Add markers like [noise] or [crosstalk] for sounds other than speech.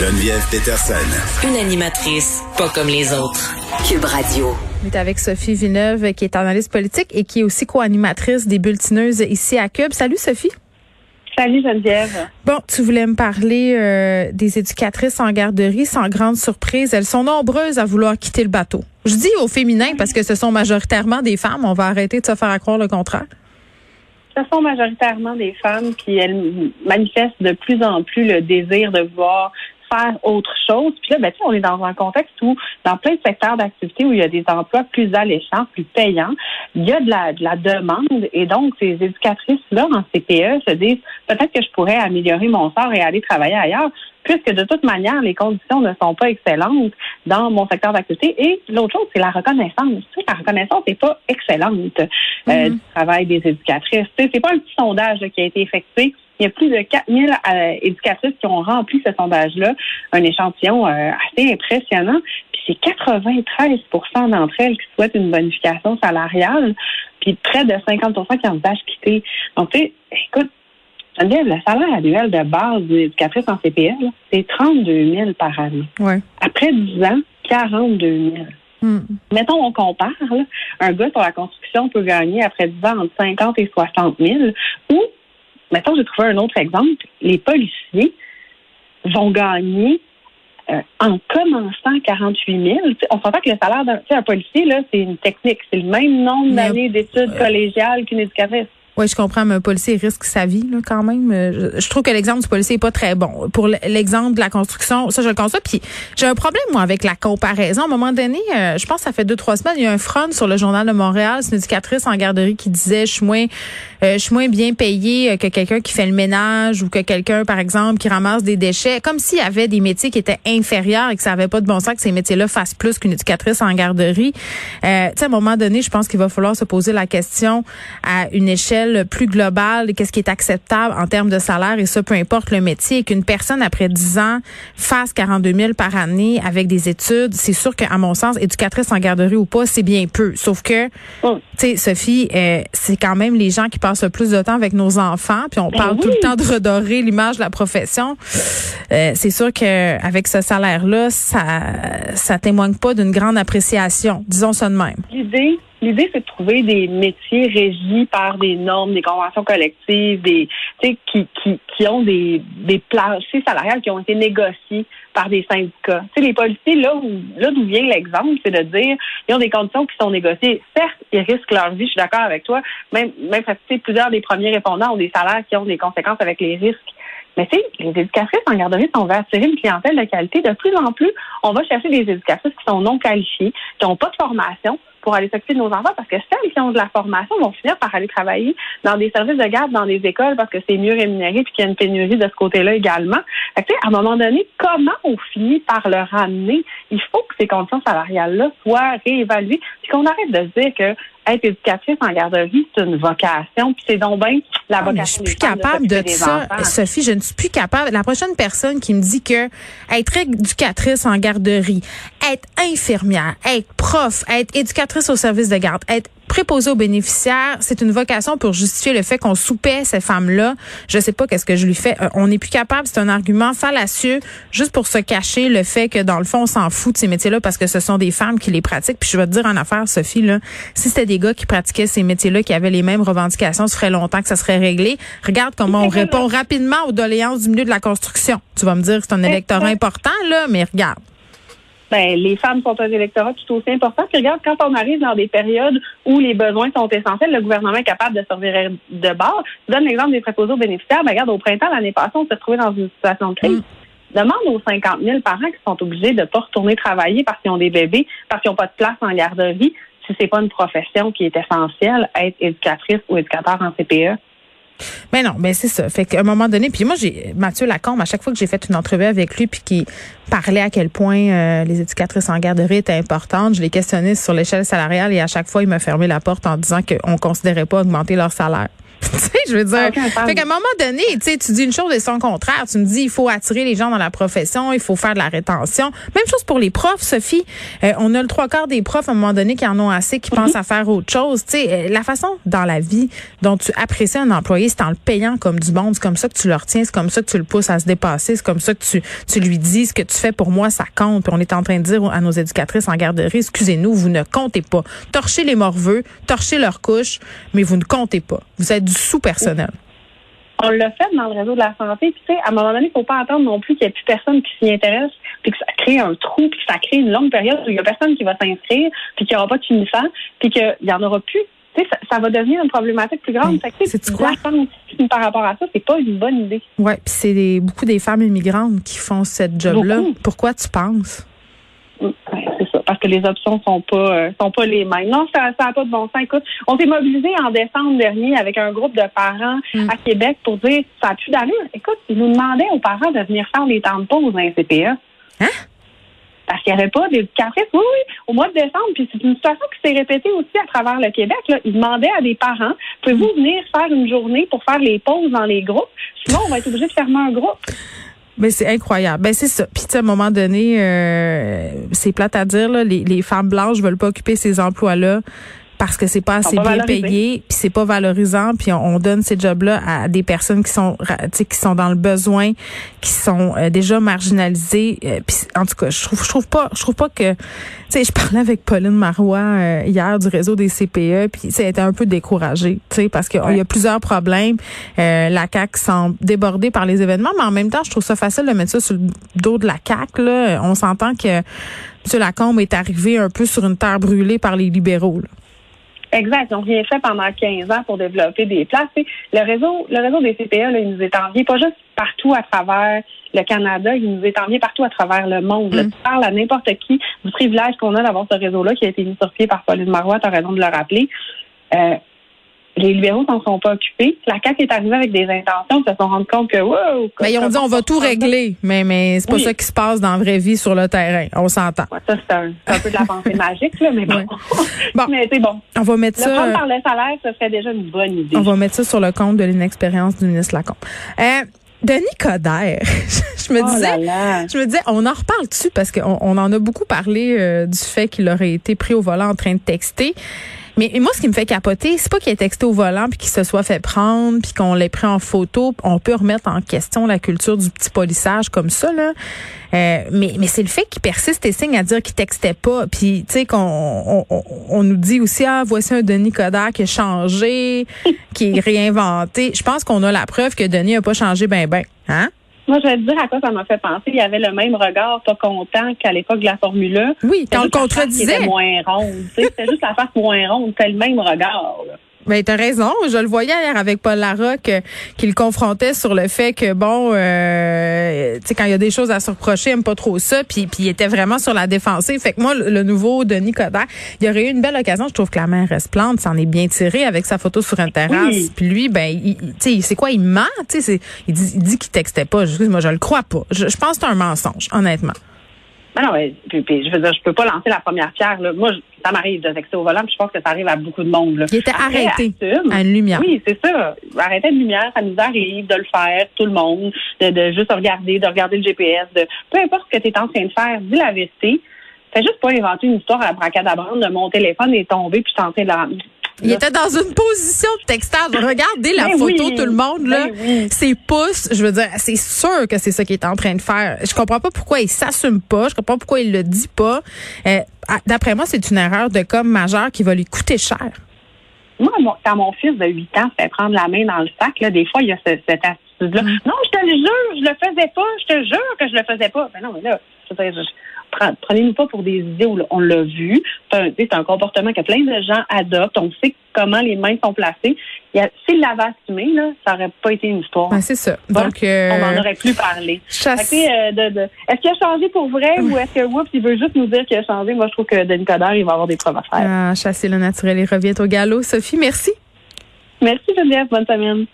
Geneviève Peterson. Une animatrice pas comme les autres. Cube Radio. On est avec Sophie Villeneuve, qui est analyste politique et qui est aussi co-animatrice des Bulletineuses ici à Cube. Salut Sophie. Salut Geneviève. Bon, tu voulais me parler euh, des éducatrices en garderie. Sans grande surprise, elles sont nombreuses à vouloir quitter le bateau. Je dis au féminin parce que ce sont majoritairement des femmes. On va arrêter de se faire croire le contraire. Ce sont majoritairement des femmes qui elles manifestent de plus en plus le désir de voir faire autre chose. Puis là, ben, on est dans un contexte où, dans plein de secteurs d'activité où il y a des emplois plus alléchants, plus payants, il y a de la, de la demande. Et donc, ces éducatrices-là en CPE se disent peut-être que je pourrais améliorer mon sort et aller travailler ailleurs puisque de toute manière, les conditions ne sont pas excellentes dans mon secteur d'activité. Et l'autre chose, c'est la reconnaissance. Tu sais, la reconnaissance n'est pas excellente euh, mm-hmm. du travail des éducatrices. Tu sais, c'est pas un petit sondage qui a été effectué il y a plus de 4000 euh, éducatrices qui ont rempli ce sondage-là, un échantillon euh, assez impressionnant. Puis c'est 93% d'entre elles qui souhaitent une bonification salariale, puis près de 50 qui envisagent quitter. Donc, tu sais, écoute, le salaire annuel de base d'une éducatrice en CPL, c'est 32 000 par année. Ouais. Après 10 ans, 42 000. Hmm. Mettons, on compare, un gars sur la construction peut gagner après 10 ans entre 50 et 60 000, ou Maintenant, j'ai trouvé un autre exemple. Les policiers vont gagner euh, en commençant 48 000. on s'entend que le salaire d'un policier, là, c'est une technique. C'est le même nombre d'années d'études collégiales qu'une éducatrice. Oui, je comprends, mais un policier risque sa vie là, quand même. Euh, je, trouve que l'exemple du policier est pas très bon. Pour l'exemple de la construction, ça, je le conçois. Puis j'ai un problème, moi, avec la comparaison. À un moment donné, euh, je pense que ça fait deux, trois semaines, il y a un front sur le Journal de Montréal, c'est une éducatrice en garderie qui disait je suis moins, euh, je suis moins bien payée que quelqu'un qui fait le ménage ou que quelqu'un, par exemple, qui ramasse des déchets. Comme s'il y avait des métiers qui étaient inférieurs et que ça avait pas de bon sens que ces métiers-là fassent plus qu'une éducatrice en garderie. Euh, tu sais, à un moment donné, je pense qu'il va falloir se poser la question à une échelle plus global, qu'est-ce qui est acceptable en termes de salaire et ça, peu importe le métier, qu'une personne après 10 ans fasse 42 000 par année avec des études, c'est sûr qu'à mon sens, éducatrice en garderie ou pas, c'est bien peu. Sauf que, oh. tu sais, Sophie, euh, c'est quand même les gens qui passent le plus de temps avec nos enfants, puis on ben parle tout le temps de redorer l'image de la profession. Euh, c'est sûr qu'avec ce salaire-là, ça, ça témoigne pas d'une grande appréciation, disons ça de même. L'idée, L'idée, c'est de trouver des métiers régis par des normes, des conventions collectives, des qui, qui, qui ont des, des salariales qui ont été négociés par des syndicats. Les policiers, là où là d'où vient l'exemple, c'est de dire ils ont des conditions qui sont négociées. Certes, ils risquent leur vie, je suis d'accord avec toi. Même, même plusieurs des premiers répondants ont des salaires qui ont des conséquences avec les risques. Mais tu les éducatrices en garderie, on veut attirer une clientèle de qualité, de plus en plus, on va chercher des éducatrices qui sont non qualifiées, qui n'ont pas de formation, pour aller s'occuper de nos enfants parce que celles qui ont de la formation vont finir par aller travailler dans des services de garde, dans des écoles parce que c'est mieux rémunéré puis qu'il y a une pénurie de ce côté-là également. Fait que, à un moment donné, comment on finit par le ramener? Il faut que ces conditions salariales-là soient réévaluées puis qu'on arrête de se dire que être éducatrice en garderie, c'est une vocation, puis c'est donc bien la ah, vocation. je suis plus capable de, ça, Sophie. Je ne suis plus capable. La prochaine personne qui me dit que être éducatrice en garderie, être infirmière, être prof, être éducatrice au service de garde, être préposé aux bénéficiaires, c'est une vocation pour justifier le fait qu'on soupait ces femmes-là. Je sais pas qu'est-ce que je lui fais. Euh, on n'est plus capable. C'est un argument fallacieux juste pour se cacher le fait que dans le fond, on s'en fout de ces métiers-là parce que ce sont des femmes qui les pratiquent. Puis je vais te dire en affaire, Sophie, là, si c'était des gars qui pratiquaient ces métiers-là, qui avaient les mêmes revendications, ça ferait longtemps que ça serait réglé. Regarde comment on répond rapidement aux doléances du milieu de la construction. Tu vas me dire que c'est un électorat important, là, mais regarde ben, les femmes sont un électorat tout aussi important. Puis regarde, quand on arrive dans des périodes où les besoins sont essentiels, le gouvernement est capable de servir de bord. Je donne l'exemple des préposés aux bénéficiaires. Ben, regarde, au printemps, l'année passée, on s'est retrouvé dans une situation de crise. Mm. Demande aux 50 000 parents qui sont obligés de pas retourner travailler parce qu'ils ont des bébés, parce qu'ils n'ont pas de place en garderie, si c'est pas une profession qui est essentielle, être éducatrice ou éducateur en CPE. Mais non, mais c'est ça. Fait qu'à un moment donné, puis moi, j'ai Mathieu Lacombe, à chaque fois que j'ai fait une entrevue avec lui, puis qui parlait à quel point euh, les éducatrices en garderie étaient importantes, je l'ai questionné sur l'échelle salariale et à chaque fois, il m'a fermé la porte en disant qu'on considérait pas augmenter leur salaire. [laughs] tu sais, je veux dire. Fait qu'à un moment donné, tu sais, tu dis une chose et son contraire. Tu me dis, il faut attirer les gens dans la profession, il faut faire de la rétention. Même chose pour les profs, Sophie. Euh, on a le trois quarts des profs à un moment donné qui en ont assez, qui pensent à faire autre chose. Tu sais, euh, la façon dans la vie dont tu apprécies un employé, c'est en le payant comme du monde. C'est comme ça que tu le retiens, c'est comme ça que tu le pousses à se dépasser, c'est comme ça que tu, tu lui dis ce que tu fais pour moi, ça compte. Puis on est en train de dire à nos éducatrices en garderie, excusez-nous, vous ne comptez pas. Torchez les morveux, torchez leurs couches, mais vous ne comptez pas. Vous êtes du sous-personnel. On l'a fait dans le réseau de la santé. Puis, tu sais, à un moment donné, il ne faut pas attendre non plus qu'il n'y ait plus personne qui s'y intéresse, puis que ça crée un trou, puis que ça crée une longue période où il n'y a personne qui va s'inscrire, puis qu'il n'y aura pas de finissant, puis qu'il n'y en aura plus. Tu sais, ça, va devenir une problématique plus grande. C'est quoi? par rapport à ça, c'est pas une bonne idée. Oui, puis c'est beaucoup des femmes immigrantes qui font cette job-là. Pourquoi tu penses? Parce que les options sont pas euh, sont pas les mêmes. Non, ça n'a pas de bon sens. Écoute, on s'est mobilisé en décembre dernier avec un groupe de parents mm. à Québec pour dire ça a plus d'allure. Écoute, ils nous demandaient aux parents de venir faire des temps de pause dans les CPA. Hein? Parce qu'il n'y avait pas d'éducatrice. Oui, oui, au mois de décembre. Puis c'est une situation qui s'est répétée aussi à travers le Québec. Là. Ils demandaient à des parents, pouvez-vous venir faire une journée pour faire les pauses dans les groupes? Sinon, on va être obligé de fermer un groupe. Ben c'est incroyable. Ben c'est ça. Puis à un moment donné, euh, c'est plate à dire là, les, les femmes blanches veulent pas occuper ces emplois-là parce que c'est pas assez bien payé, puis c'est pas valorisant, puis on, donne ces jobs-là à des personnes qui sont qui sont dans le besoin, qui sont euh, déjà marginalisées. Euh, puis en tout cas, je trouve je trouve pas je trouve pas que tu sais, je parlais avec Pauline Marois euh, hier du réseau des CPE, puis ça a été un peu découragé, tu sais, parce qu'il y a plusieurs problèmes. la CAC semble débordée par les événements, mais en même temps, je trouve ça facile de mettre ça sur le dos de la CAC. Là, on s'entend que M. Lacombe est arrivé un peu sur une terre brûlée par les libéraux. Là. Exact. Ils n'ont rien fait pendant 15 ans pour développer des places. le réseau, le réseau des CPA, là, il nous est envié pas juste partout à travers le Canada, il nous est envié partout à travers le monde. Mm. tu parles à n'importe qui du privilège qu'on a d'avoir ce réseau-là qui a été mis sur pied par Pauline Marois, tu as raison de le rappeler. Euh, les libéraux s'en sont pas occupés. La CAQ est arrivée avec des intentions, ils se sont rendus compte que wow, Mais ils ont dit on va tout régler, mais mais c'est pas ça qui se passe dans la vraie vie sur le terrain. On s'entend. ça c'est un, un, peu de la pensée magique là, mais bon. bon. mais c'est bon. On va mettre le ça. Prendre par le salaire, ce serait déjà une bonne idée. On va mettre ça sur le compte de l'inexpérience du ministre Lacombe. Euh, Denis Coderre, [laughs] je me oh disais, je me disais, on en reparle dessus parce qu'on on en a beaucoup parlé euh, du fait qu'il aurait été pris au volant en train de texter. Mais moi, ce qui me fait capoter, c'est pas qu'il ait texté au volant puis qu'il se soit fait prendre puis qu'on l'ait pris en photo. On peut remettre en question la culture du petit polissage comme ça, là. Euh, mais mais c'est le fait qu'il persiste et signe à dire qu'il textait pas. Puis, tu sais, qu'on on, nous dit aussi, ah, voici un Denis Coderre qui a changé, [laughs] qui est réinventé. Je pense qu'on a la preuve que Denis a pas changé ben ben. Hein? Moi, je vais te dire à quoi ça m'a fait penser. Il y avait le même regard pas content qu'à l'époque de la Formule 1. Oui, quand le contredisait. C'était moins ronde. C'était juste la face moins ronde. C'était le même regard. Là. Ben, t'as raison. Je le voyais hier avec Paul Larocque euh, qui le confrontait sur le fait que, bon, euh, tu sais, quand il y a des choses à se reprocher, il aime pas trop ça, puis, puis il était vraiment sur la défensive. Fait que moi, le, nouveau Denis Coderre, il y aurait eu une belle occasion. Je trouve que la main reste plante, s'en est bien tiré avec sa photo sur un terrasse. Puis lui, ben, tu sais, c'est quoi, il ment, tu sais, il dit, il dit qu'il textait pas. Je, moi, je le crois pas. Je, je pense que c'est un mensonge, honnêtement. Ben non, mais, puis, je veux dire, je peux pas lancer la première pierre. Là. Moi, ça m'arrive de texter au volant, puis je pense que ça arrive à beaucoup de monde. Là. Il était arrêté à une lumière. Oui, c'est ça. Arrêter une lumière, ça nous arrive de le faire, tout le monde, de, de juste regarder, de regarder le GPS, de peu importe ce que tu es en train de faire, dis la vérité. Fais juste pas inventer une histoire à la bracadabrande de mon téléphone est tombé puis je suis en train de la il était dans une position de textage. Regardez la ben photo, tout le monde, là. Ben Ses pouces, je veux dire, c'est sûr que c'est ça qu'il est en train de faire. Je comprends pas pourquoi il s'assume pas. Je comprends pas pourquoi il le dit pas. Euh, D'après moi, c'est une erreur de com majeure qui va lui coûter cher. Moi, quand mon fils de 8 ans fait prendre la main dans le sac, là, des fois, il y a cette, attitude-là. Mm. Non, je te le jure, je le faisais pas. Je te jure que je le faisais pas. Ben non, mais là, je, je, prenez-nous pas pour des idées où on l'a vu. C'est un, comportement que plein de gens adoptent. On sait comment les mains sont placées. Si l'avait assumé, là, ça n'aurait pas été une histoire. Ben, c'est ça. Donc, euh, on n'en aurait plus parlé. Euh, est-ce qu'il a changé pour vrai ou est-ce que Whoops, il veut juste nous dire qu'il a changé? Moi, je trouve que Denis Coderre, il va avoir des preuves à faire. Ah, chasser le naturel et revient au galop. Sophie, merci. Merci Geneviève. Bonne semaine.